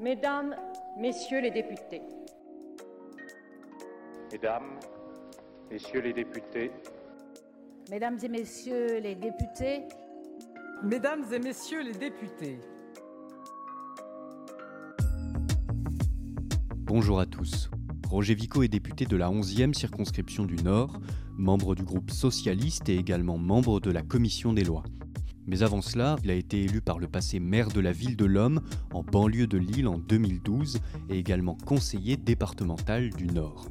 Mesdames, Messieurs les députés. Mesdames, Messieurs les députés. Mesdames et Messieurs les députés. Mesdames et Messieurs les députés. Bonjour à tous. Roger Vico est député de la 11e circonscription du Nord, membre du groupe socialiste et également membre de la commission des lois. Mais avant cela, il a été élu par le passé maire de la ville de l'Homme, en banlieue de Lille en 2012, et également conseiller départemental du Nord.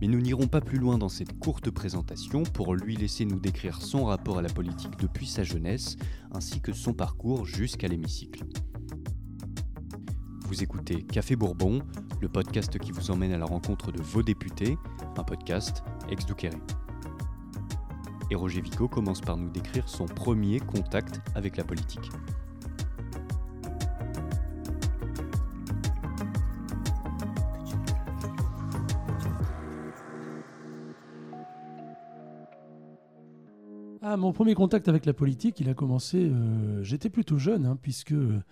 Mais nous n'irons pas plus loin dans cette courte présentation pour lui laisser nous décrire son rapport à la politique depuis sa jeunesse, ainsi que son parcours jusqu'à l'hémicycle. Vous écoutez Café Bourbon, le podcast qui vous emmène à la rencontre de vos députés, un podcast ex Douqueré. Et Roger Vico commence par nous décrire son premier contact avec la politique. Ah, mon premier contact avec la politique, il a commencé, euh, j'étais plutôt jeune, hein, puisque euh,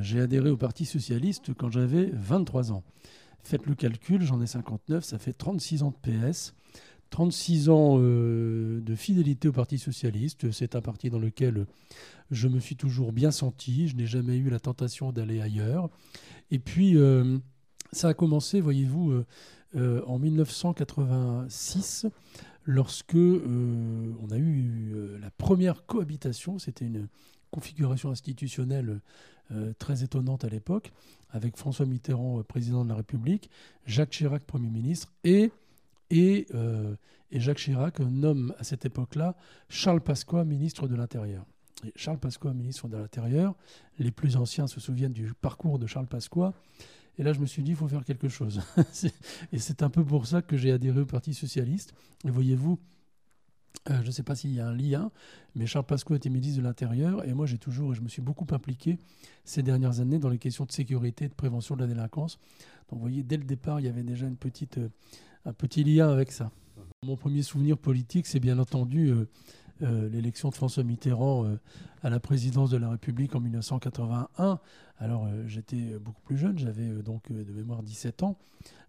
j'ai adhéré au Parti socialiste quand j'avais 23 ans. Faites le calcul, j'en ai 59, ça fait 36 ans de PS, 36 ans euh, de fidélité au Parti socialiste. C'est un parti dans lequel je me suis toujours bien senti, je n'ai jamais eu la tentation d'aller ailleurs. Et puis, ça a commencé, voyez-vous, en 1986 lorsque euh, on a eu euh, la première cohabitation, c'était une configuration institutionnelle euh, très étonnante à l'époque, avec François Mitterrand, président de la République, Jacques Chirac, Premier ministre, et, et, et Jacques Chirac nomme à cette époque-là Charles Pasqua, ministre de l'Intérieur. Charles Pasqua, ministre de l'Intérieur, les plus anciens se souviennent du parcours de Charles Pasqua. Et là, je me suis dit, il faut faire quelque chose. et c'est un peu pour ça que j'ai adhéré au Parti socialiste. Et voyez-vous, euh, je ne sais pas s'il y a un lien, mais Charles Pasqua était ministre de l'Intérieur et moi j'ai toujours, je me suis beaucoup impliqué ces dernières années dans les questions de sécurité et de prévention de la délinquance. Donc vous voyez, dès le départ, il y avait déjà une petite, euh, un petit lien avec ça. Mon premier souvenir politique, c'est bien entendu euh, euh, l'élection de François Mitterrand euh, à la présidence de la République en 1981. Alors j'étais beaucoup plus jeune, j'avais donc de mémoire 17 ans,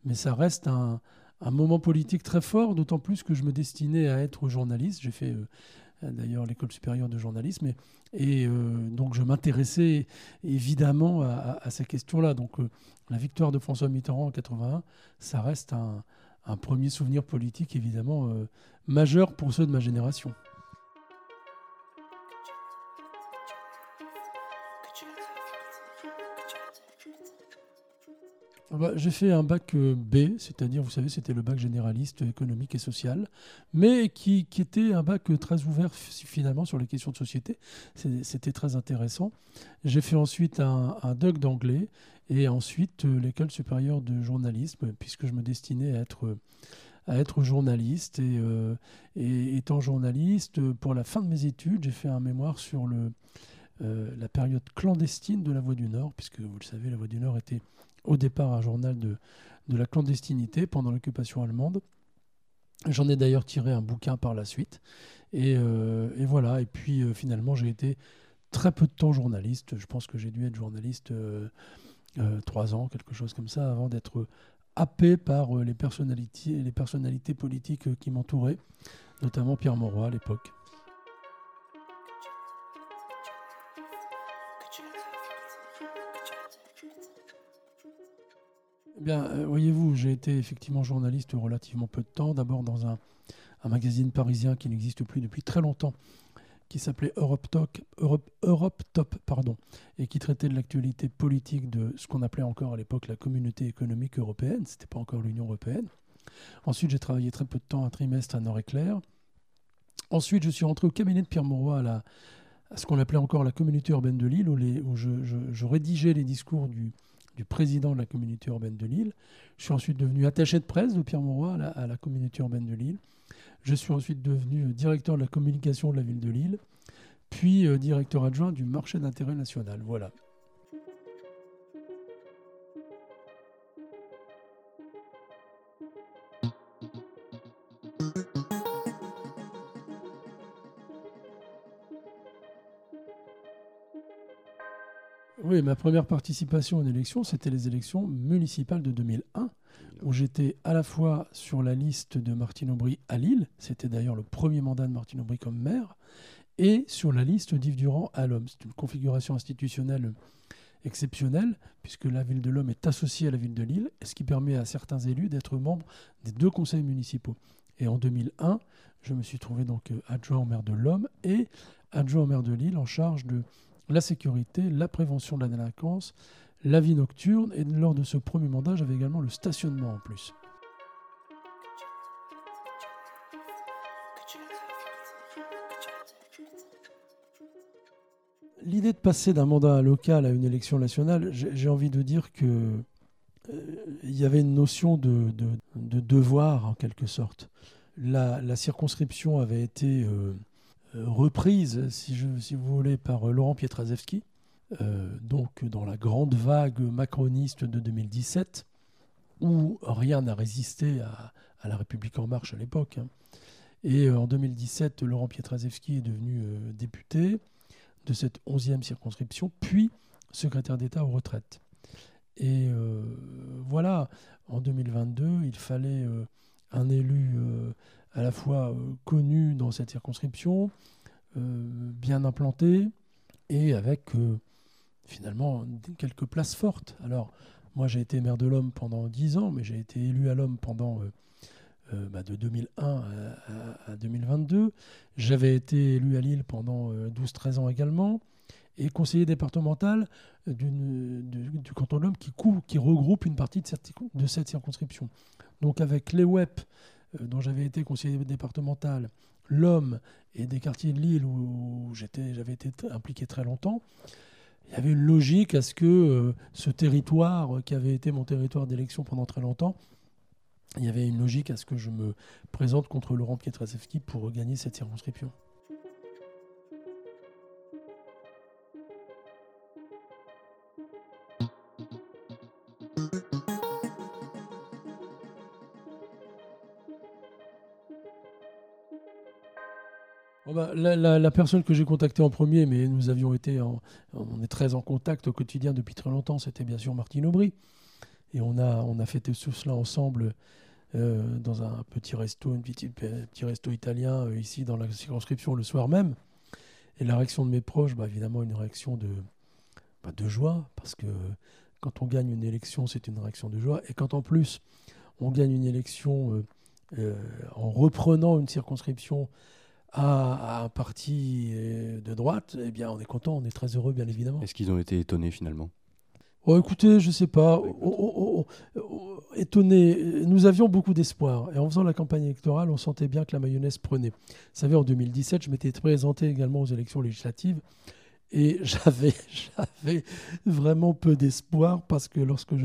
mais ça reste un, moment politique très fort, d'autant plus que je me destinais à être journaliste. J'ai fait d'ailleurs l'école supérieure de journalisme et, donc je m'intéressais évidemment à, ces questions-là. Donc la victoire de François Mitterrand en 81, ça reste un, un premier souvenir politique évidemment majeur pour ceux de ma génération. Ah bah, j'ai fait un bac euh, B, c'est-à-dire, vous savez, c'était le bac généraliste économique et social, mais qui, était un bac très ouvert finalement sur les questions de société. C'était très intéressant. J'ai fait ensuite un, un DUC d'anglais et ensuite euh, l'école supérieure de journalisme, puisque je me destinais à être journaliste. Et, euh, étant journaliste, pour la fin de mes études, j'ai fait un mémoire sur la période clandestine de la Voix du Nord, puisque vous le savez, la Voix du Nord était au départ un journal de, la clandestinité pendant l'occupation allemande. J'en ai d'ailleurs tiré un bouquin par la suite. Et, euh, voilà, et puis euh, finalement j'ai été très peu de temps journaliste. Je pense que j'ai dû être journaliste euh, trois ans, quelque chose comme ça, avant d'être happé par les, personnalités, les personnalités politiques qui m'entouraient, notamment Pierre Mauroy à l'époque. Eh bien, euh, voyez-vous, j'ai été effectivement journaliste relativement peu de temps. D'abord dans un, magazine parisien qui n'existe plus depuis très longtemps, qui s'appelait Europe, Europe, Top, pardon, et qui traitait de l'actualité politique de ce qu'on appelait encore à l'époque la communauté économique européenne. C'était pas encore l'Union européenne. Ensuite, j'ai travaillé très peu de temps, un trimestre à Nord-Éclair. Ensuite, je suis rentré au cabinet de Pierre Mauroy à, ce qu'on appelait encore la communauté urbaine de Lille, où je, rédigeais les discours du, du président de la communauté urbaine de Lille. Je suis ensuite devenu attaché de presse de Pierre Mauroy à la, communauté urbaine de Lille. Je suis ensuite devenu euh, directeur de la communication de la ville de Lille, puis euh, directeur adjoint du marché d'intérêt national. Voilà. Oui, ma première participation aux élections, c'était les élections municipales de 2001, où j'étais à la fois sur la liste de Martine Aubry à Lille, c'était d'ailleurs le premier mandat de Martine Aubry comme maire, et sur la liste d'Yves Durand à l'Homme. C'est une configuration institutionnelle exceptionnelle, puisque la ville de l'Homme est associée à la ville de Lille, ce qui permet à certains élus d'être membres des deux conseils municipaux. Et en 2001, je me suis trouvé donc euh, adjoint au maire de l'Homme et adjoint au maire de Lille en charge de la sécurité, la prévention de la délinquance, la vie nocturne. Et lors de ce premier mandat, j'avais également le stationnement en plus. L'idée de passer d'un mandat local à une élection nationale, j'ai envie de dire que euh, il y avait une notion de, devoir en quelque sorte. La, circonscription avait été euh, reprise, si, vous voulez, par Laurent Pietraszewski, donc dans la grande vague macroniste de 2017, où rien n'a résisté à, la République en marche à l'époque. Hein. Et en 2017, Laurent Pietraszewski est devenu député de cette 11e circonscription, puis secrétaire d'État aux retraites. Et euh, voilà, en 2022, il fallait euh, un élu euh, à la fois connu dans cette circonscription, bien implanté, et avec finalement quelques places fortes. Alors, moi j'ai été maire de l'Homme pendant 10 ans, mais j'ai été élu à l'Homme pendant bah, de 2001 à, 2022. J'avais été élu à Lille pendant 12-13 ans également et conseiller départemental du, canton de l'Homme qui, regroupe une partie de cette, de cette circonscription. Donc avec les WEP, euh, dont j'avais été conseiller départemental, l'Homme et des quartiers de Lille où j'avais été impliqué très longtemps, il y avait une logique à ce que euh, ce territoire qui avait été mon territoire d'élection pendant très longtemps, il y avait une logique à ce que je me présente contre Laurent Pietraszewski pour gagner cette circonscription. Bah, la, personne que j'ai contactée en premier, mais nous avions été, on est très en contact au quotidien depuis très longtemps, c'était bien sûr Martine Aubry. Et on a, on a fait tout cela ensemble euh, dans un petit resto, un petit, petit resto italien euh, ici dans la circonscription le soir même. Et la réaction de mes proches, bah, évidemment une réaction de, bah, de joie, parce que quand on gagne une élection, c'est une réaction de joie. Et quand en plus on gagne une élection euh, en reprenant une circonscription à, un parti euh, de droite, eh bien, on est content, on est très heureux, bien évidemment. Est-ce qu'ils ont été étonnés finalement? Oh, écoutez, je sais pas. Oh, oh, oh, étonné. Nous avions beaucoup d'espoir. Et en faisant la campagne électorale, on sentait bien que la mayonnaise prenait. Vous savez, en 2017, je m'étais présenté également aux élections législatives. Et j'avais, j'avais vraiment peu d'espoir parce que lorsque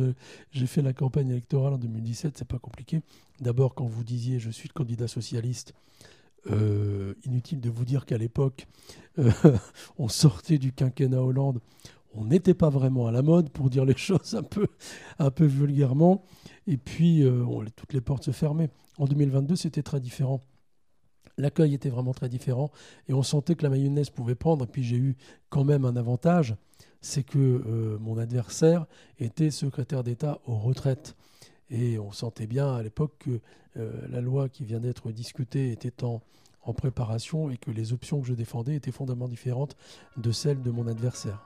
j'ai fait la campagne électorale en 2017, c'est pas compliqué. D'abord, quand vous disiez je suis le candidat socialiste, euh, inutile de vous dire qu'à l'époque, euh, on sortait du quinquennat Hollande, on n'était pas vraiment à la mode, pour dire les choses un peu, un peu vulgairement. Et puis, euh, toutes les portes se fermaient. En 2022, c'était très différent. L'accueil était vraiment très différent et on sentait que la mayonnaise pouvait prendre. Et puis j'ai eu quand même un avantage, c'est que mon adversaire était secrétaire d'État aux retraites. Et on sentait bien à l'époque que euh, la loi qui vient d'être discutée était en, en préparation et que les options que je défendais étaient fondamentalement différentes de celles de mon adversaire.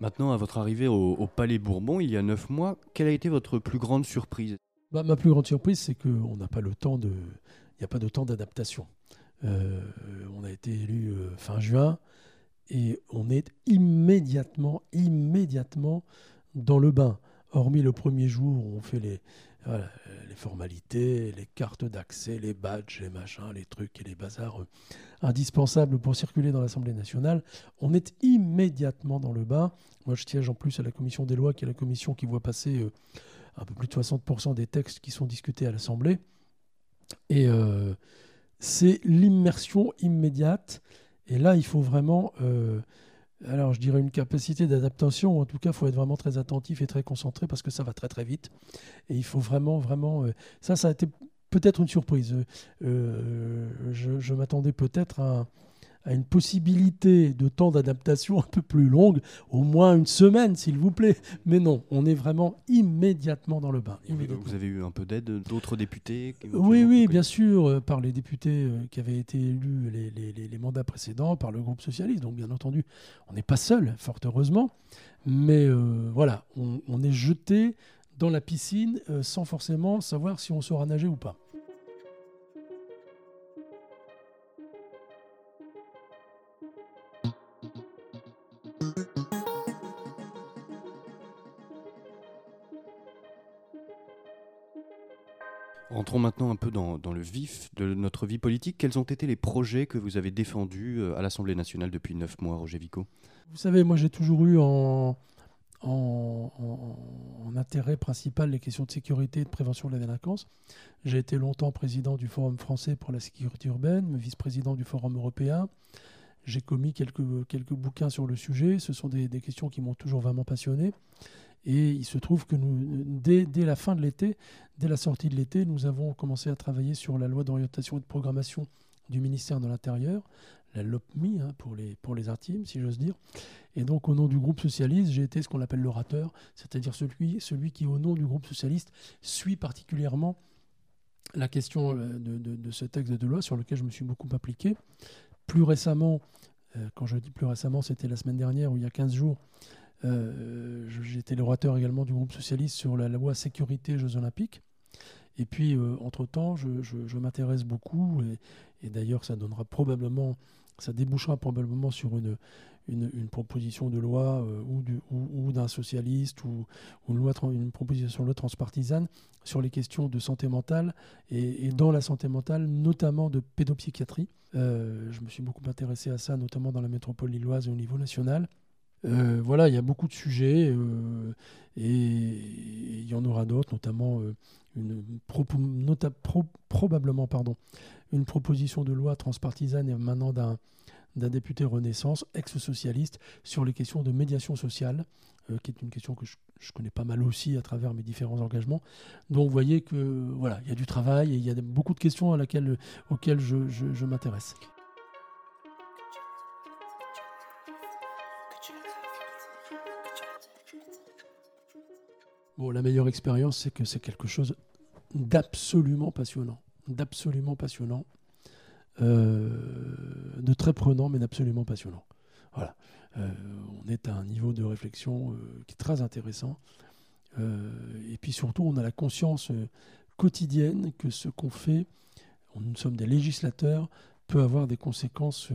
Maintenant, à votre arrivée au, Palais Bourbon, il y a neuf mois, quelle a été votre plus grande surprise? Bah, Ma plus grande surprise, c'est qu'on n'a pas le temps de, il n'y a pas de temps d'adaptation. Euh, on a été élu euh, fin juin et on est immédiatement, immédiatement dans le bain. Hormis le premier jour où on fait les, formalités, les cartes d'accès, les badges, les machins, les trucs et les bazars euh, indispensables pour circuler dans l'Assemblée nationale, on est immédiatement dans le bain. Moi, je siège en plus à la commission des lois, qui est la commission qui voit passer euh, un peu plus de 60% des textes qui sont discutés à l'Assemblée. Et euh, c'est l'immersion immédiate et là, il faut vraiment, euh, alors je dirais une capacité d'adaptation, en tout cas, il faut être vraiment très attentif et très concentré parce que ça va très très vite. Et il faut vraiment, vraiment, euh, ça, ça a été peut-être une surprise. Euh, je, je m'attendais peut-être à, à une possibilité de temps d'adaptation un peu plus longue, au moins une semaine, s'il vous plaît. Mais non, on est vraiment immédiatement dans le bain. Vous avez eu un peu d'aide d'autres députés Oui, oui, bien sûr, euh, par les députés euh, qui avaient été élus les, les, les, mandats précédents, par le groupe socialiste. Donc, bien entendu, on n'est pas seul, fort heureusement. Mais euh, voilà, on, on, est jeté dans la piscine sans forcément savoir si on saura nager ou pas. Rentrons maintenant un peu dans, le vif de notre vie politique. Quels ont été les projets que vous avez défendus euh, à l'Assemblée nationale depuis neuf mois, Roger Vico? Vous savez, moi j'ai toujours eu en, intérêt principal les questions de sécurité et de prévention de la délinquance. J'ai été longtemps président du Forum français pour la sécurité urbaine, vice-président du Forum européen. J'ai commis quelques, quelques bouquins sur le sujet. Ce sont des questions qui m'ont toujours vraiment passionné. Et il se trouve que nous, dès, la fin de l'été, dès la sortie de l'été, nous avons commencé à travailler sur la loi d'orientation et de programmation du ministère de l'Intérieur, la LOPMI hein, pour, les, pour les intimes, si j'ose dire. Et donc, au nom du groupe socialiste, j'ai été ce qu'on appelle l'orateur, c'est-à-dire celui, celui qui, au nom du groupe socialiste, suit particulièrement la question euh, de, de, ce texte de loi sur lequel je me suis beaucoup appliqué. Plus récemment, euh, quand je dis plus récemment, c'était la semaine dernière ou il y a 15 jours, euh, J'étais l'orateur également du groupe socialiste sur la loi sécurité Jeux Olympiques. Et puis, euh, entre-temps, je, m'intéresse beaucoup, et, d'ailleurs, ça donnera probablement, ça débouchera probablement sur une, une, proposition de loi euh, ou, du, ou, d'un socialiste ou, ou, une, loi, une proposition de loi transpartisane sur les questions de santé mentale et, et dans la santé mentale, notamment de pédopsychiatrie. Euh, je me suis beaucoup intéressé à ça, notamment dans la métropole lilloise et au niveau national. Euh, voilà, il y a beaucoup de sujets euh, et il y en aura d'autres, notamment euh, une probablement une proposition de loi transpartisane maintenant d'un député Renaissance, ex-socialiste, sur les questions de médiation sociale, qui est une question que je, connais pas mal aussi à travers mes différents engagements. Donc vous voyez que voilà, il y a du travail et il y a beaucoup de questions auxquelles je m'intéresse. Bon, la meilleure expérience, c'est que c'est quelque chose d'absolument passionnant. D'absolument passionnant. Euh, de très prenant, mais d'absolument passionnant. Voilà. Euh, on est à un niveau de réflexion euh, qui est très intéressant. et puis surtout, on a la conscience quotidienne que ce qu'on fait, nous sommes des législateurs, peut avoir des conséquences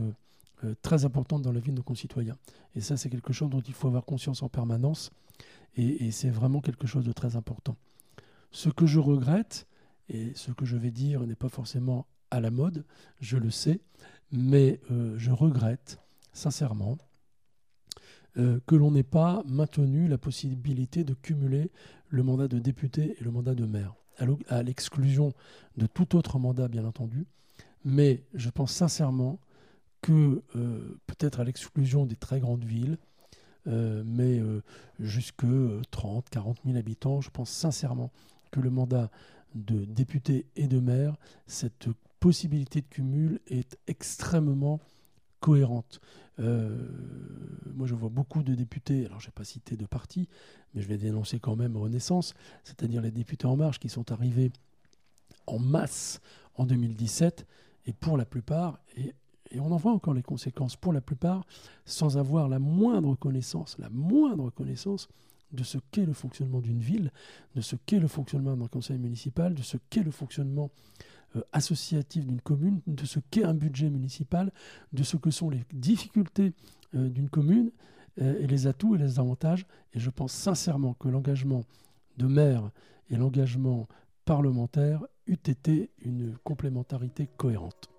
très importantes dans la vie de nos concitoyens. Et ça, c'est quelque chose dont il faut avoir conscience en permanence. Et, c'est vraiment quelque chose de très important. Ce que je regrette, et ce que je vais dire n'est pas forcément à la mode, je le sais, mais euh, je regrette sincèrement euh, que l'on n'ait pas maintenu la possibilité de cumuler le mandat de député et le mandat de maire, à l'exclusion de tout autre mandat, bien entendu. Mais je pense sincèrement que, euh, peut-être à l'exclusion des très grandes villes, euh, mais euh, jusque 30, 40 000 habitants. Je pense sincèrement que le mandat de député et de maire, cette possibilité de cumul est extrêmement cohérente. Moi, je vois beaucoup de députés, alors je n'ai pas cité de parti, mais je vais dénoncer quand même Renaissance, c'est-à-dire les députés En Marche qui sont arrivés en masse en 2017, et pour la plupart, et et on en voit encore les conséquences pour la plupart, sans avoir la moindre connaissance, la moindre connaissance de ce qu'est le fonctionnement d'une ville, de ce qu'est le fonctionnement d'un conseil municipal, de ce qu'est le fonctionnement euh, associatif d'une commune, de ce qu'est un budget municipal, de ce que sont les difficultés euh, d'une commune euh, et les atouts et les avantages. Et je pense sincèrement que l'engagement de maire et l'engagement parlementaire eût été une complémentarité cohérente.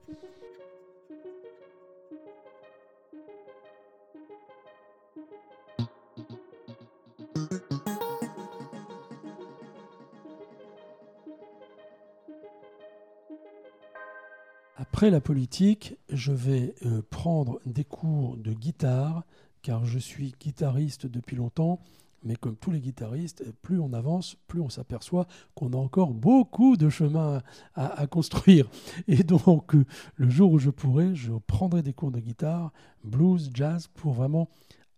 Après la politique, je vais euh, prendre des cours de guitare, car je suis guitariste depuis longtemps, mais comme tous les guitaristes, plus on avance, plus on s'aperçoit qu'on a encore beaucoup de chemin à, construire. Et donc, le jour où je pourrai, je prendrai des cours de guitare, blues, jazz, pour vraiment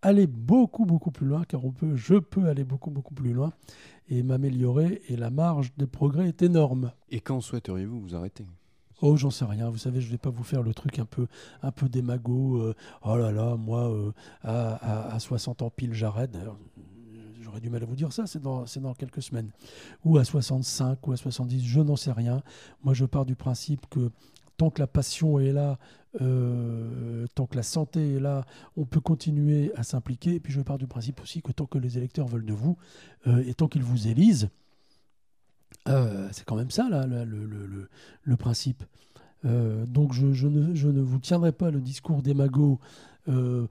aller beaucoup, beaucoup plus loin, car on peut, je peux aller beaucoup, beaucoup plus loin et m'améliorer, et la marge de progrès est énorme. Et quand souhaiteriez-vous vous arrêter? Oh, j'en sais rien. Vous savez, je ne vais pas vous faire le truc un peu, un peu démago. Euh, oh là là, moi, euh, à, à, 60 ans pile, j'arrête. J'aurais du mal à vous dire ça, c'est dans, quelques semaines. Ou à 65 ou à 70, je n'en sais rien. Moi, je pars du principe que tant que la passion est là, euh, tant que la santé est là, on peut continuer à s'impliquer. Et puis je pars du principe aussi que tant que les électeurs veulent de vous, et tant qu'ils vous élisent, euh, c'est quand même ça, là, le, principe. Euh, donc je, ne, vous tiendrai pas le discours des magots. Euh,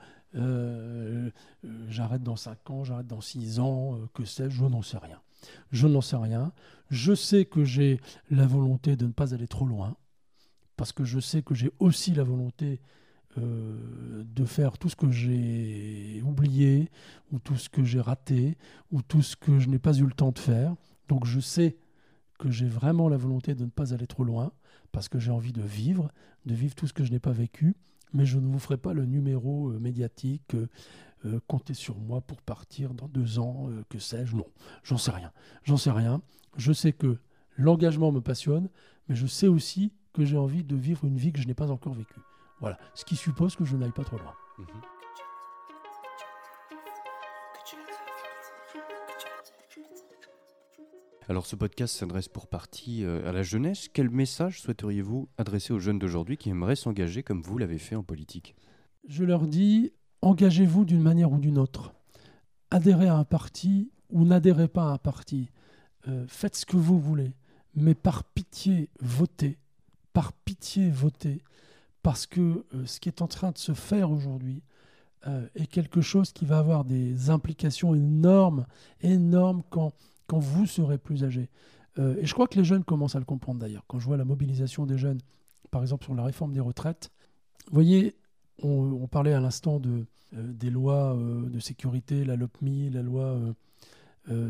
j'arrête dans 5 ans, j'arrête dans 6 ans, que sais-je, je n'en sais rien. Je n'en sais rien. Je sais que j'ai la volonté de ne pas aller trop loin, parce que je sais que j'ai aussi la volonté de faire tout ce que j'ai oublié, ou tout ce que j'ai raté, ou tout ce que je n'ai pas eu le temps de faire. Donc je sais que j'ai vraiment la volonté de ne pas aller trop loin, parce que j'ai envie de vivre, de vivre tout ce que je n'ai pas vécu, mais je ne vous ferai pas le numéro euh, médiatique, euh, euh, comptez sur moi pour partir dans deux ans, que sais-je, non, j'en sais rien, j'en sais rien. Je sais que l'engagement me passionne, mais je sais aussi que j'ai envie de vivre une vie que je n'ai pas encore vécue. Voilà, ce qui suppose que je n'aille pas trop loin. Mhm. Alors ce podcast s'adresse pour partie euh, à la jeunesse. Quel message souhaiteriez-vous adresser aux jeunes d'aujourd'hui qui aimeraient s'engager comme vous l'avez fait en politique? Je leur dis, engagez-vous d'une manière ou d'une autre. Adhérez à un parti ou n'adhérez pas à un parti. Euh, faites ce que vous voulez. Mais par pitié, votez. Par pitié, votez. Parce que euh, ce qui est en train de se faire aujourd'hui est quelque chose qui va avoir des implications énormes, énormes quand quand vous serez plus âgé. Euh, et je crois que les jeunes commencent à le comprendre d'ailleurs. Quand je vois la mobilisation des jeunes, par exemple sur la réforme des retraites, vous voyez, on, parlait à l'instant euh, des lois euh, de sécurité, la LOPMI, la loi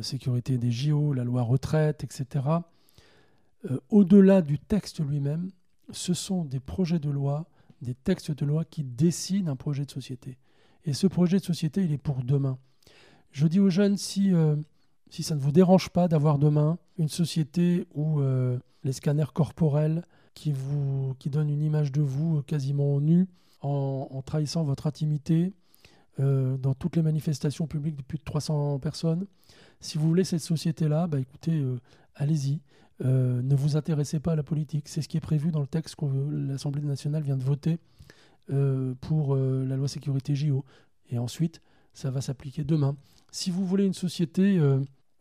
sécurité des JO, la loi retraite, etc. Au-delà du texte lui-même, ce sont des projets de loi, des textes de loi qui dessinent un projet de société. Et ce projet de société, il est pour demain. Je dis aux jeunes, si si ça ne vous dérange pas d'avoir demain une société où euh, les scanners corporels qui, vous, qui donnent une image de vous quasiment nue en, trahissant votre intimité euh, dans toutes les manifestations publiques de plus de 300 personnes, si vous voulez cette société-là, bah écoutez, euh, allez-y. ne vous intéressez pas à la politique. C'est ce qui est prévu dans le texte que l'Assemblée nationale vient de voter pour la loi sécurité JO. Et ensuite, ça va s'appliquer demain. Si vous voulez une société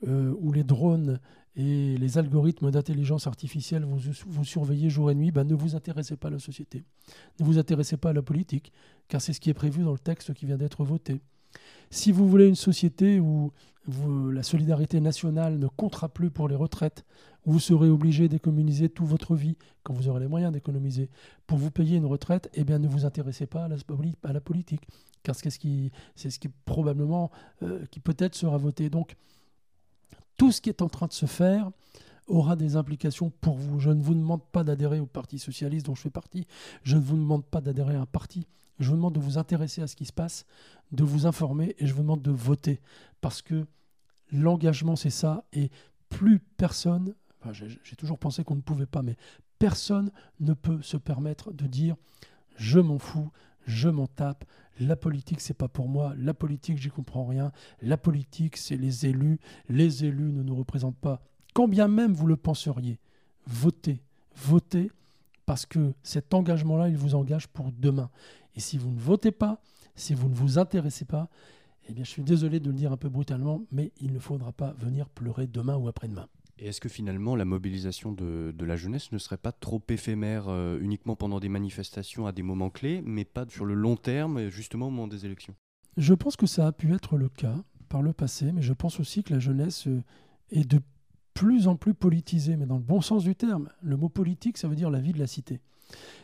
euh, où les drones et les algorithmes d'intelligence artificielle vous, vous surveillez jour et nuit, ben, ne vous intéressez pas à la société. Ne vous intéressez pas à la politique, car c'est ce qui est prévu dans le texte qui vient d'être voté. Si vous voulez une société où la solidarité nationale ne comptera plus pour les retraites, où vous serez obligé d'économiser toute votre vie, quand vous aurez les moyens d'économiser, pour vous payer une retraite, eh bien ne vous intéressez pas à la, politique, car c'est ce qui, c'est probablement, euh, qui peut-être sera voté. Donc, tout ce qui est en train de se faire aura des implications pour vous. Je ne vous demande pas d'adhérer au Parti socialiste dont je fais partie. Je ne vous demande pas d'adhérer à un parti. Je vous demande de vous intéresser à ce qui se passe, de vous informer et je vous demande de voter. Parce que l'engagement, c'est ça. Et plus personne, j'ai toujours pensé qu'on ne pouvait pas, mais personne ne peut se permettre de dire je m'en fous, je m'en tape, la politique, c'est pas pour moi. La politique, j'y comprends rien. La politique, c'est les élus. Les élus ne nous représentent pas. Quand bien même vous le penseriez, votez. Votez parce que cet engagement-là, il vous engage pour demain. Et si vous ne votez pas, si vous ne vous intéressez pas, eh bien, je suis désolé de le dire un peu brutalement, mais il ne faudra pas venir pleurer demain ou après-demain. Et est-ce que finalement la mobilisation de, la jeunesse ne serait pas trop éphémère euh, uniquement pendant des manifestations à des moments clés, mais pas sur le long terme, justement au moment des élections? Je pense que ça a pu être le cas par le passé, mais je pense aussi que la jeunesse euh, est de plus en plus politisée, mais dans le bon sens du terme. Le mot politique, ça veut dire la vie de la cité.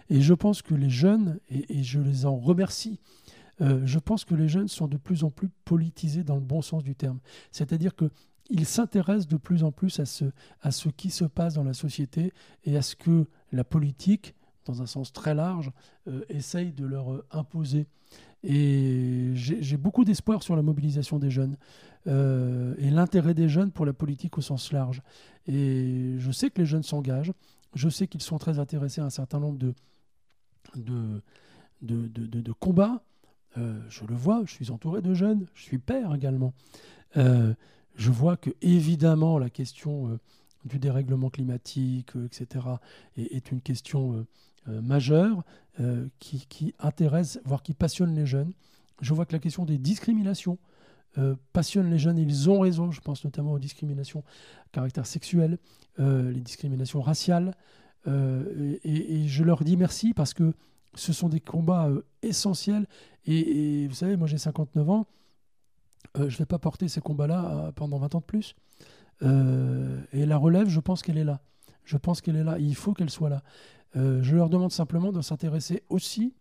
Et je pense que les jeunes, et, je les en remercie, Euh, je pense que les jeunes sont de plus en plus politisés dans le bon sens du terme. C'est-à-dire qu'ils s'intéressent de plus en plus à ce, à ce qui se passe dans la société et à ce que la politique, dans un sens très large, euh, essaye de leur euh, imposer. Et j'ai beaucoup d'espoir sur la mobilisation des jeunes euh, et l'intérêt des jeunes pour la politique au sens large. Et je sais que les jeunes s'engagent, je sais qu'ils sont très intéressés à un certain nombre de, de, de, de, de combats. Je le vois, je suis entouré de jeunes, je suis père également. Euh, je vois que évidemment la question du dérèglement climatique, etc., est, une question majeure euh, qui, qui, intéresse, voire qui passionne les jeunes. Je vois que la question des discriminations euh, passionne les jeunes. Ils ont raison, je pense notamment aux discriminations à caractère sexuel, euh, les discriminations raciales. Et, je leur dis merci parce que ce sont des combats essentiels. Et, vous savez, moi j'ai 59 ans. Je ne vais pas porter ces combats-là pendant 20 ans de plus. et la relève, je pense qu'elle est là. Je pense qu'elle est là. il faut qu'elle soit là. Euh, je leur demande simplement de s'intéresser aussi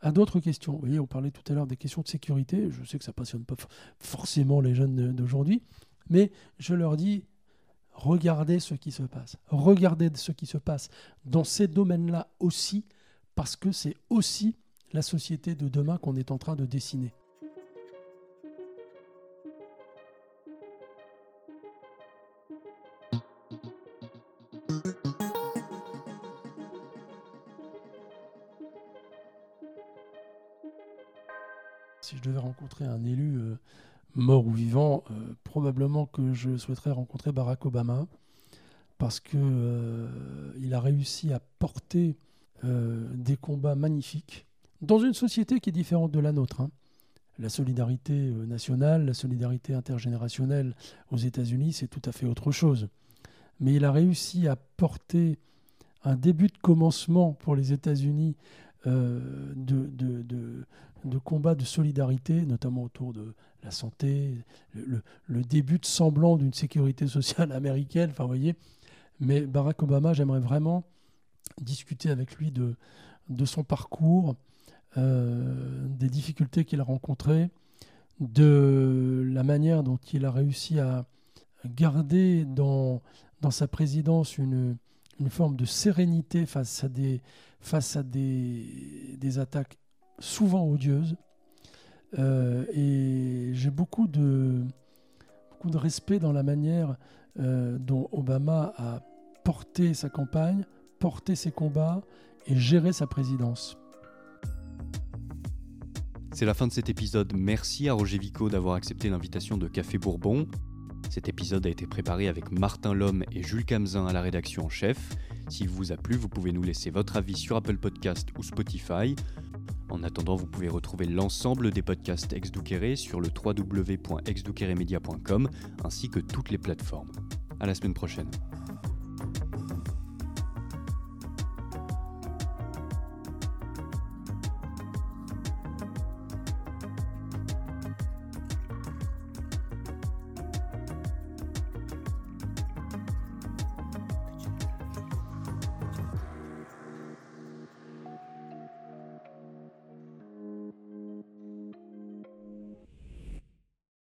à d'autres questions. Vous voyez, on parlait tout à l'heure des questions de sécurité. Je sais que ça ne passionne pas forcément les jeunes d'aujourd'hui, mais je leur dis regardez ce qui se passe. Regardez ce qui se passe dans ces domaines-là aussi, parce que c'est aussi la société de demain qu'on est en train de dessiner. Si je devais rencontrer un élu euh, mort ou vivant, euh, probablement que je souhaiterais rencontrer Barack Obama parce que euh, il a réussi à porter des combats magnifiques dans une société qui est différente de la nôtre. Hein. La solidarité nationale, la solidarité intergénérationnelle aux États-Unis, c'est tout à fait autre chose. Mais il a réussi à porter un début de commencement pour les États-Unis de, de, de, de combats de solidarité, notamment autour de la santé, le, début de semblant d'une sécurité sociale américaine. Enfin, voyez. Mais Barack Obama, j'aimerais vraiment discuter avec lui de son parcours, euh, des difficultés qu'il a rencontrées, de la manière dont il a réussi à garder dans, dans sa présidence une, une forme de sérénité face à des, face à des, des attaques souvent odieuse. Euh, et j'ai beaucoup de, beaucoup de respect dans la manière euh, dont Obama a porté sa campagne, porté ses combats et géré sa présidence. C'est la fin de cet épisode. Merci à Roger Vico d'avoir accepté l'invitation de Café Bourbon. Cet épisode a été préparé avec Martin Lhomme et Jules Camzin à la rédaction en chef. S'il vous a plu, vous pouvez nous laisser votre avis sur Apple Podcast ou Spotify. En attendant, vous pouvez retrouver l'ensemble des podcasts ex sur le www.exduqueremedia.com ainsi que toutes les plateformes. À la semaine prochaine.